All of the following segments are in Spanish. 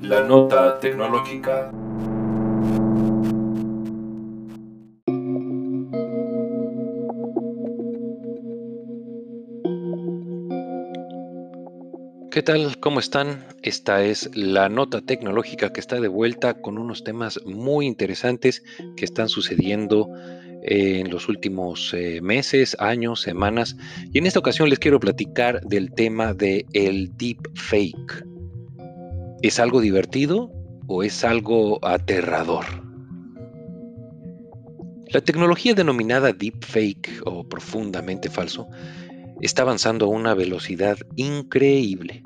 La nota tecnológica. ¿Qué tal? ¿Cómo están? Esta es la nota tecnológica que está de vuelta con unos temas muy interesantes que están sucediendo en los últimos eh, meses, años, semanas. Y en esta ocasión les quiero platicar del tema de el deep fake. ¿Es algo divertido o es algo aterrador? La tecnología denominada deep fake o profundamente falso está avanzando a una velocidad increíble.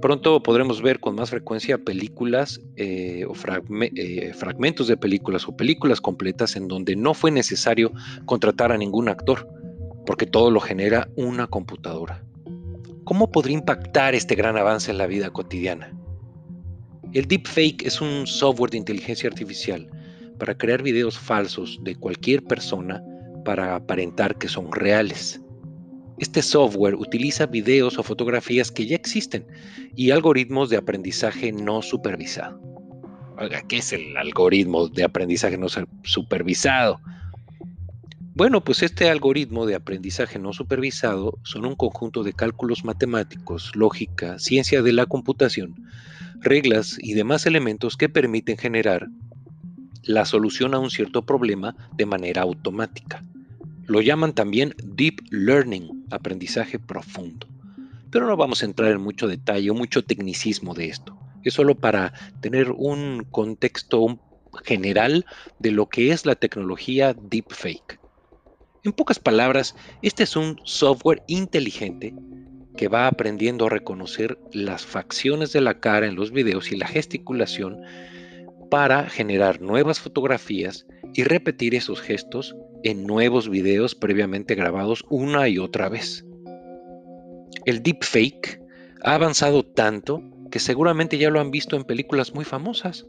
Pronto podremos ver con más frecuencia películas eh, o eh, fragmentos de películas o películas completas en donde no fue necesario contratar a ningún actor, porque todo lo genera una computadora. ¿Cómo podría impactar este gran avance en la vida cotidiana? El deepfake es un software de inteligencia artificial para crear videos falsos de cualquier persona para aparentar que son reales. Este software utiliza videos o fotografías que ya existen y algoritmos de aprendizaje no supervisado. ¿qué es el algoritmo de aprendizaje no supervisado? Bueno, pues este algoritmo de aprendizaje no supervisado son un conjunto de cálculos matemáticos, lógica, ciencia de la computación, reglas y demás elementos que permiten generar la solución a un cierto problema de manera automática. Lo llaman también deep learning, aprendizaje profundo. Pero no vamos a entrar en mucho detalle o mucho tecnicismo de esto. Es solo para tener un contexto general de lo que es la tecnología deepfake. En pocas palabras, este es un software inteligente que va aprendiendo a reconocer las facciones de la cara en los videos y la gesticulación para generar nuevas fotografías y repetir esos gestos en nuevos videos previamente grabados una y otra vez. El deepfake ha avanzado tanto que seguramente ya lo han visto en películas muy famosas,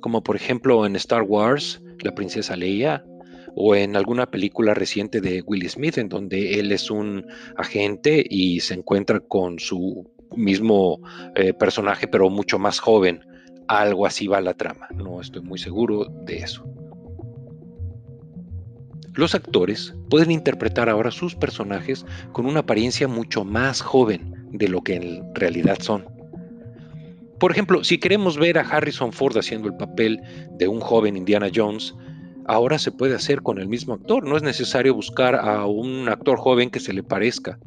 como por ejemplo en Star Wars, La princesa Leia, o en alguna película reciente de Will Smith, en donde él es un agente y se encuentra con su mismo eh, personaje, pero mucho más joven. Algo así va la trama, no estoy muy seguro de eso. Los actores pueden interpretar ahora sus personajes con una apariencia mucho más joven de lo que en realidad son. Por ejemplo, si queremos ver a Harrison Ford haciendo el papel de un joven Indiana Jones, ahora se puede hacer con el mismo actor. No es necesario buscar a un actor joven que se le parezca.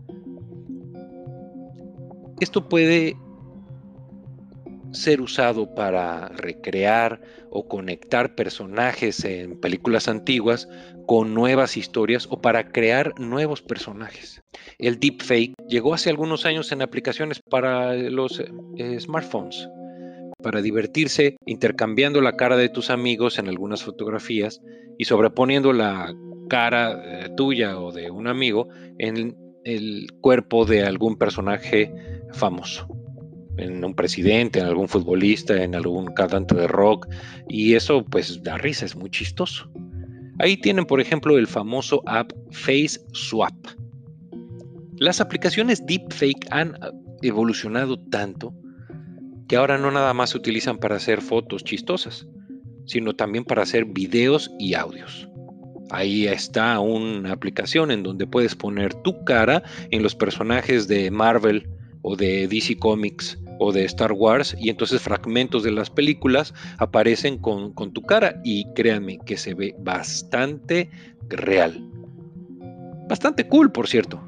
Esto puede ser usado para recrear o conectar personajes en películas antiguas con nuevas historias o para crear nuevos personajes. El deepfake llegó hace algunos años en aplicaciones para los eh, smartphones, para divertirse intercambiando la cara de tus amigos en algunas fotografías y sobreponiendo la cara eh, tuya o de un amigo en el cuerpo de algún personaje famoso en un presidente, en algún futbolista, en algún cantante de rock, y eso pues da risa, es muy chistoso. Ahí tienen, por ejemplo, el famoso app Face Swap. Las aplicaciones deepfake han evolucionado tanto que ahora no nada más se utilizan para hacer fotos chistosas, sino también para hacer videos y audios. Ahí está una aplicación en donde puedes poner tu cara en los personajes de Marvel o de DC Comics o de Star Wars y entonces fragmentos de las películas aparecen con, con tu cara y créanme que se ve bastante real. Bastante cool, por cierto.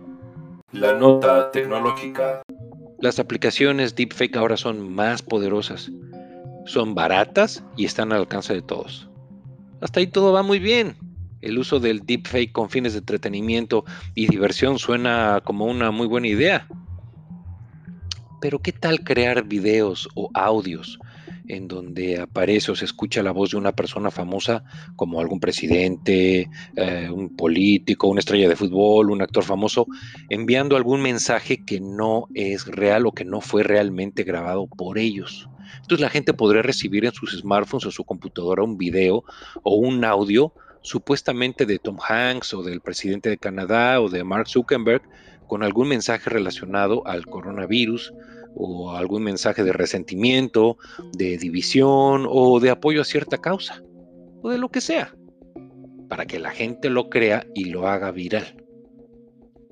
La nota tecnológica. Las aplicaciones deepfake ahora son más poderosas. Son baratas y están al alcance de todos. Hasta ahí todo va muy bien. El uso del deepfake con fines de entretenimiento y diversión suena como una muy buena idea. Pero ¿qué tal crear videos o audios en donde aparece o se escucha la voz de una persona famosa como algún presidente, eh, un político, una estrella de fútbol, un actor famoso, enviando algún mensaje que no es real o que no fue realmente grabado por ellos? Entonces la gente podría recibir en sus smartphones o su computadora un video o un audio supuestamente de Tom Hanks o del presidente de Canadá o de Mark Zuckerberg, con algún mensaje relacionado al coronavirus o algún mensaje de resentimiento, de división o de apoyo a cierta causa, o de lo que sea, para que la gente lo crea y lo haga viral.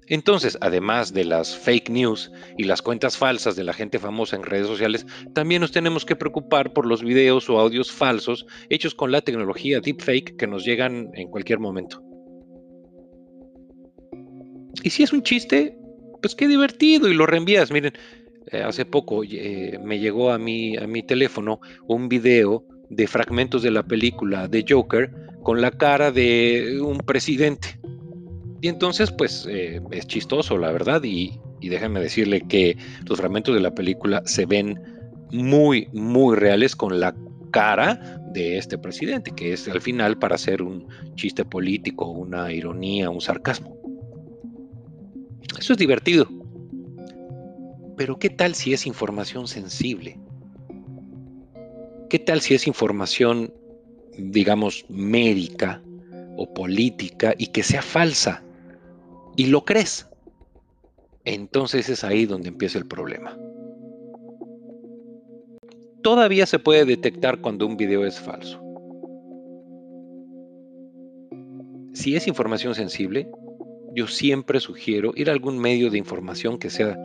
Entonces, además de las fake news y las cuentas falsas de la gente famosa en redes sociales, también nos tenemos que preocupar por los videos o audios falsos hechos con la tecnología deepfake que nos llegan en cualquier momento. Y si es un chiste, pues qué divertido y lo reenvías. Miren, eh, hace poco eh, me llegó a mi, a mi teléfono un video de fragmentos de la película de Joker con la cara de un presidente. Y entonces, pues eh, es chistoso, la verdad, y, y déjenme decirle que los fragmentos de la película se ven muy, muy reales con la cara de este presidente, que es al final para hacer un chiste político, una ironía, un sarcasmo. Eso es divertido. Pero ¿qué tal si es información sensible? ¿Qué tal si es información, digamos, médica o política y que sea falsa? Y lo crees, entonces es ahí donde empieza el problema. Todavía se puede detectar cuando un video es falso. Si es información sensible, yo siempre sugiero ir a algún medio de información que sea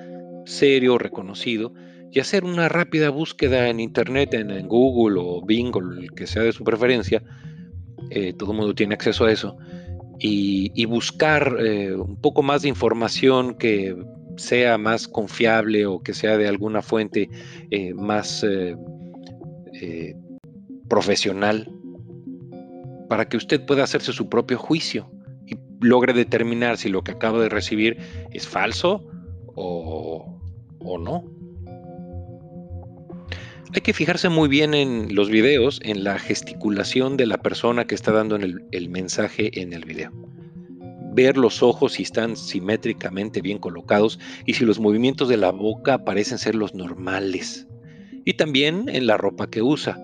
serio, reconocido, y hacer una rápida búsqueda en Internet, en, Google o Bing el que sea de su preferencia. Eh, todo el mundo tiene acceso a eso y, buscar eh, un poco más de información que sea más confiable o que sea de alguna fuente eh, más eh, profesional para que usted pueda hacerse su propio juicio y logre determinar si lo que acaba de recibir es falso o, o no. Hay que fijarse muy bien en los videos, en la gesticulación de la persona que está dando el, mensaje en el video. Ver los ojos si están simétricamente bien colocados y si los movimientos de la boca parecen ser los normales. Y también en la ropa que usa.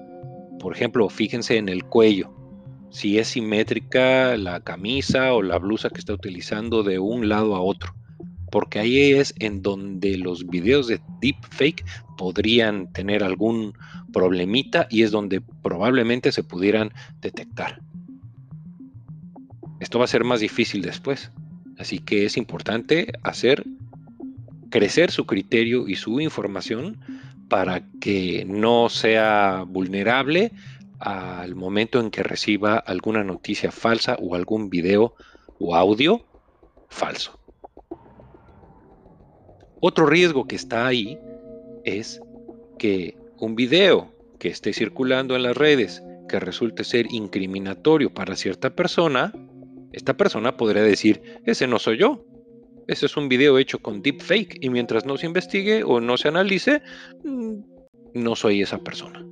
Por ejemplo, fíjense en el cuello. Si es simétrica la camisa o la blusa que está utilizando de un lado a otro porque ahí es en donde los videos de deepfake podrían tener algún problemita y es donde probablemente se pudieran detectar. Esto va a ser más difícil después, así que es importante hacer crecer su criterio y su información para que no sea vulnerable al momento en que reciba alguna noticia falsa o algún video o audio falso. Otro riesgo que está ahí es que un video que esté circulando en las redes que resulte ser incriminatorio para cierta persona, esta persona podría decir, ese no soy yo, ese es un video hecho con deepfake y mientras no se investigue o no se analice, mm, no soy esa persona.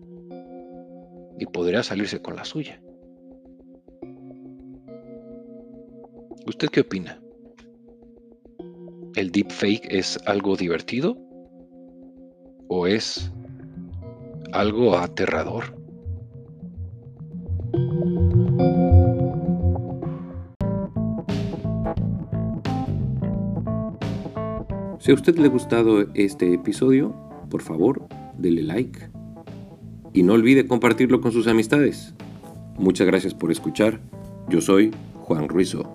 Y podría salirse con la suya. ¿Usted qué opina? ¿El deepfake es algo divertido? ¿O es algo aterrador? Si a usted le ha gustado este episodio, por favor, dele like y no olvide compartirlo con sus amistades. Muchas gracias por escuchar. Yo soy Juan Ruizo.